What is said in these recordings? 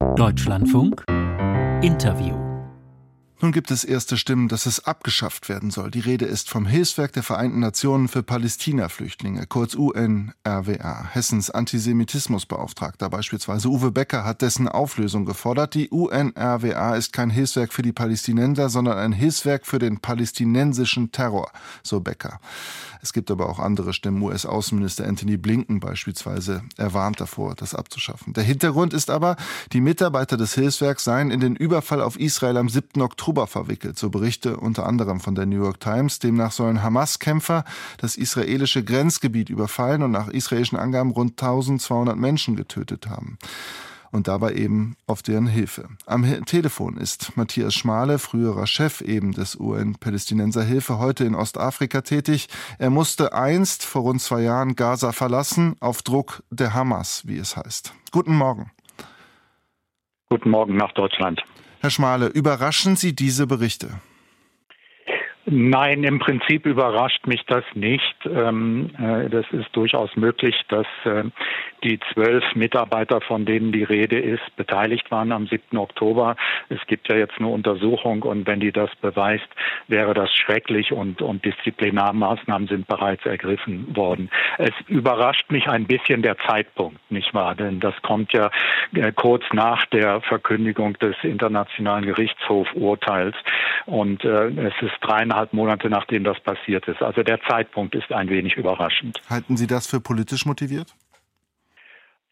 Deutschlandfunk. Interview nun gibt es erste Stimmen, dass es abgeschafft werden soll. Die Rede ist vom Hilfswerk der Vereinten Nationen für Palästina-Flüchtlinge, kurz UNRWA. Hessens Antisemitismusbeauftragter beispielsweise Uwe Becker hat dessen Auflösung gefordert. Die UNRWA ist kein Hilfswerk für die Palästinenser, sondern ein Hilfswerk für den palästinensischen Terror, so Becker. Es gibt aber auch andere Stimmen. US-Außenminister Anthony Blinken beispielsweise erwarnt davor, das abzuschaffen. Der Hintergrund ist aber, die Mitarbeiter des Hilfswerks seien in den Überfall auf Israel am 7. Oktober verwickelt, so Berichte unter anderem von der New York Times. Demnach sollen Hamas-Kämpfer das israelische Grenzgebiet überfallen und nach israelischen Angaben rund 1200 Menschen getötet haben und dabei eben auf deren Hilfe. Am Telefon ist Matthias Schmale, früherer Chef eben des UN-Palästinenser Hilfe, heute in Ostafrika tätig. Er musste einst vor rund zwei Jahren Gaza verlassen, auf Druck der Hamas, wie es heißt. Guten Morgen. Guten Morgen nach Deutschland. Herr Schmale, überraschen Sie diese Berichte? Nein, im Prinzip überrascht mich das nicht. Ähm, äh, das ist durchaus möglich, dass äh, die zwölf Mitarbeiter, von denen die Rede ist, beteiligt waren am 7. Oktober. Es gibt ja jetzt eine Untersuchung und wenn die das beweist, wäre das schrecklich und, und Disziplinarmaßnahmen sind bereits ergriffen worden. Es überrascht mich ein bisschen der Zeitpunkt, nicht wahr? Denn das kommt ja äh, kurz nach der Verkündigung des Internationalen Gerichtshofurteils und es ist dreieinhalb dreieinhalb Monate nachdem das passiert ist. Also der Zeitpunkt ist ein wenig überraschend. Halten Sie das für politisch motiviert?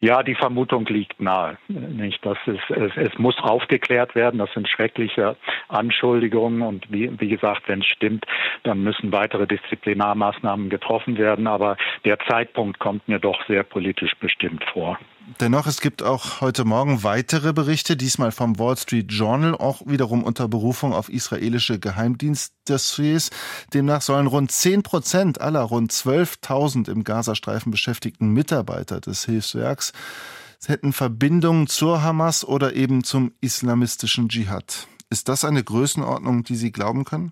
Ja, die Vermutung liegt nahe. Nicht, dass es, es, es muss aufgeklärt werden. Das sind schreckliche Anschuldigungen und wie, wie gesagt, wenn es stimmt, dann müssen weitere Disziplinarmaßnahmen getroffen werden. Aber der Zeitpunkt kommt mir doch sehr politisch bestimmt vor. Dennoch, es gibt auch heute Morgen weitere Berichte, diesmal vom Wall Street Journal, auch wiederum unter Berufung auf israelische Geheimdienstdossiers. Demnach sollen rund 10 Prozent aller rund 12.000 im Gazastreifen beschäftigten Mitarbeiter des Hilfswerks hätten Verbindungen zur Hamas oder eben zum islamistischen Dschihad. Ist das eine Größenordnung, die Sie glauben können?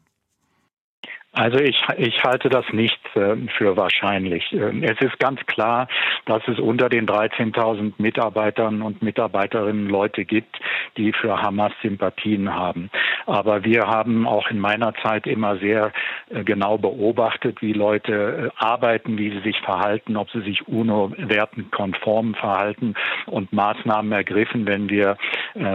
Also ich, ich halte das nicht äh, für wahrscheinlich. Ähm, es ist ganz klar, dass es unter den 13.000 Mitarbeitern und Mitarbeiterinnen Leute gibt, die für Hamas Sympathien haben. Aber wir haben auch in meiner Zeit immer sehr äh, genau beobachtet, wie Leute äh, arbeiten, wie sie sich verhalten, ob sie sich UNO-Werten konform verhalten und Maßnahmen ergriffen, wenn wir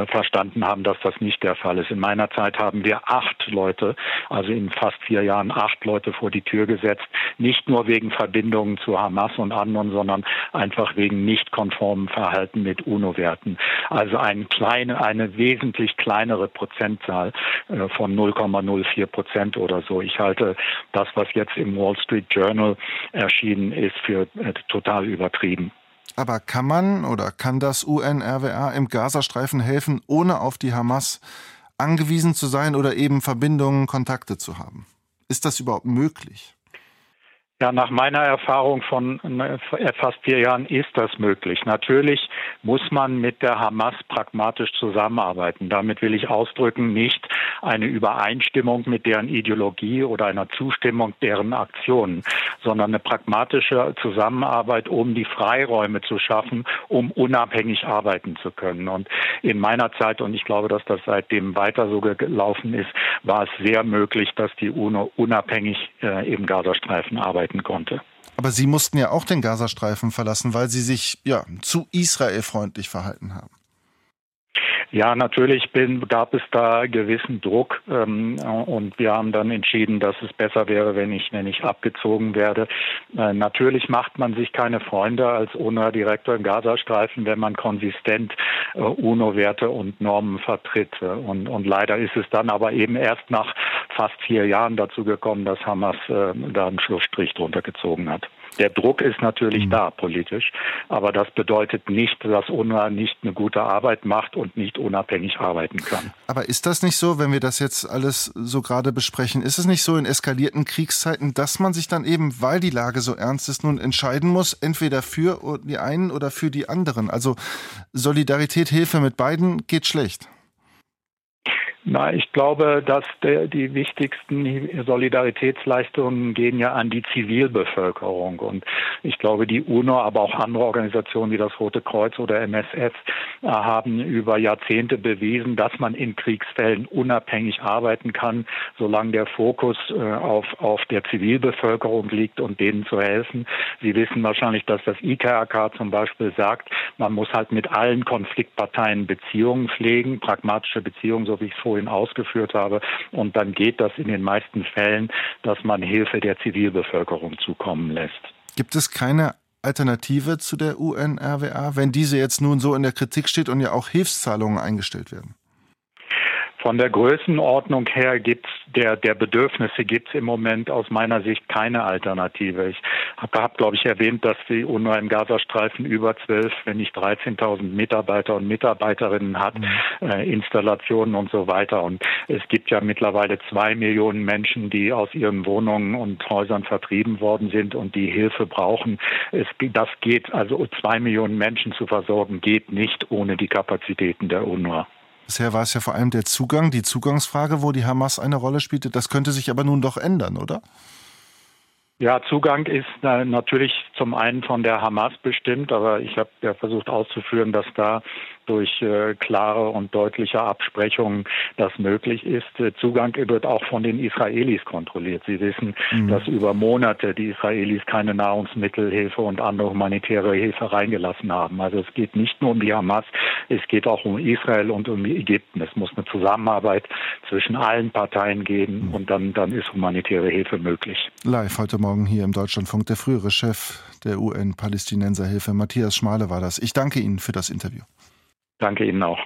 verstanden haben, dass das nicht der Fall ist. In meiner Zeit haben wir acht Leute, also in fast vier Jahren acht Leute vor die Tür gesetzt, nicht nur wegen Verbindungen zu Hamas und anderen, sondern einfach wegen nicht konformen Verhalten mit UNO-Werten. Also eine kleine, eine wesentlich kleinere Prozentzahl äh, von 0,04 Prozent oder so. Ich halte das, was jetzt im Wall Street Journal erschienen ist, für äh, total übertrieben. Aber kann man oder kann das UNRWA im Gazastreifen helfen, ohne auf die Hamas angewiesen zu sein oder eben Verbindungen, Kontakte zu haben? Ist das überhaupt möglich? Ja, nach meiner Erfahrung von äh, fast vier Jahren ist das möglich. Natürlich muss man mit der Hamas pragmatisch zusammenarbeiten. Damit will ich ausdrücken, nicht eine Übereinstimmung mit deren Ideologie oder einer Zustimmung deren Aktionen, sondern eine pragmatische Zusammenarbeit, um die Freiräume zu schaffen, um unabhängig arbeiten zu können. Und in meiner Zeit, und ich glaube, dass das seitdem weiter so gelaufen ist, war es sehr möglich, dass die UNO unabhängig äh, im Gazastreifen arbeiten konnte. Aber Sie mussten ja auch den Gazastreifen verlassen, weil Sie sich ja zu Israel freundlich verhalten haben. Ja, natürlich bin, gab es da gewissen Druck ähm, und wir haben dann entschieden, dass es besser wäre, wenn ich, wenn ich abgezogen werde. Äh, natürlich macht man sich keine Freunde als UNRWA-Direktor im Gazastreifen, wenn man konsistent äh, UNO-Werte und Normen vertritt. Und, und leider ist es dann aber eben erst nach fast vier Jahren dazu gekommen, dass Hamas äh, da einen Schlussstrich drunter gezogen hat. Der Druck ist natürlich mhm. da politisch, aber das bedeutet nicht, dass UNRWA nicht eine gute Arbeit macht und nicht unabhängig arbeiten kann. Aber ist das nicht so, wenn wir das jetzt alles so gerade besprechen, ist es nicht so in eskalierten Kriegszeiten, dass man sich dann eben, weil die Lage so ernst ist, nun entscheiden muss, entweder für die einen oder für die anderen? Also Solidarität, Hilfe mit beiden geht schlecht. Na, ich glaube, dass der, die wichtigsten Solidaritätsleistungen gehen ja an die Zivilbevölkerung. Und ich glaube, die UNO, aber auch andere Organisationen wie das Rote Kreuz oder MSF äh, haben über Jahrzehnte bewiesen, dass man in Kriegsfällen unabhängig arbeiten kann, solange der Fokus äh, auf, auf der Zivilbevölkerung liegt und denen zu helfen. Sie wissen wahrscheinlich, dass das IKRK zum Beispiel sagt, man muss halt mit allen Konfliktparteien Beziehungen pflegen, pragmatische Beziehungen, so wie ich es vorhin ausgeführt habe. Und dann geht das in den meisten Fällen, dass man Hilfe der Zivilbevölkerung zukommen lässt. Gibt es keine Alternative zu der UNRWA, wenn diese jetzt nun so in der Kritik steht und ja auch Hilfszahlungen eingestellt werden? Von der Größenordnung her gibt's der, der Bedürfnisse gibt es im Moment aus meiner Sicht keine Alternative. Ich habe, hab, glaube ich, erwähnt, dass die UNO im Gazastreifen über 12, wenn nicht 13.000 Mitarbeiter und Mitarbeiterinnen hat, mhm. äh, Installationen und so weiter. Und es gibt ja mittlerweile zwei Millionen Menschen, die aus ihren Wohnungen und Häusern vertrieben worden sind und die Hilfe brauchen. Es, das geht, also zwei Millionen Menschen zu versorgen, geht nicht ohne die Kapazitäten der UNO. Bisher war es ja vor allem der Zugang, die Zugangsfrage, wo die Hamas eine Rolle spielte. Das könnte sich aber nun doch ändern, oder? Ja, Zugang ist äh, natürlich zum einen von der Hamas bestimmt, aber ich habe ja versucht auszuführen, dass da durch äh, klare und deutliche Absprechungen das möglich ist. Äh, Zugang wird auch von den Israelis kontrolliert. Sie wissen, mhm. dass über Monate die Israelis keine Nahrungsmittelhilfe und andere humanitäre Hilfe reingelassen haben. Also es geht nicht nur um die Hamas, es geht auch um Israel und um Ägypten. Es muss eine Zusammenarbeit zwischen allen Parteien geben mhm. und dann, dann ist humanitäre Hilfe möglich. Live heute Morgen Morgen hier im Deutschlandfunk der frühere Chef der UN-Palästinenserhilfe, Matthias Schmale, war das. Ich danke Ihnen für das Interview. Danke Ihnen auch.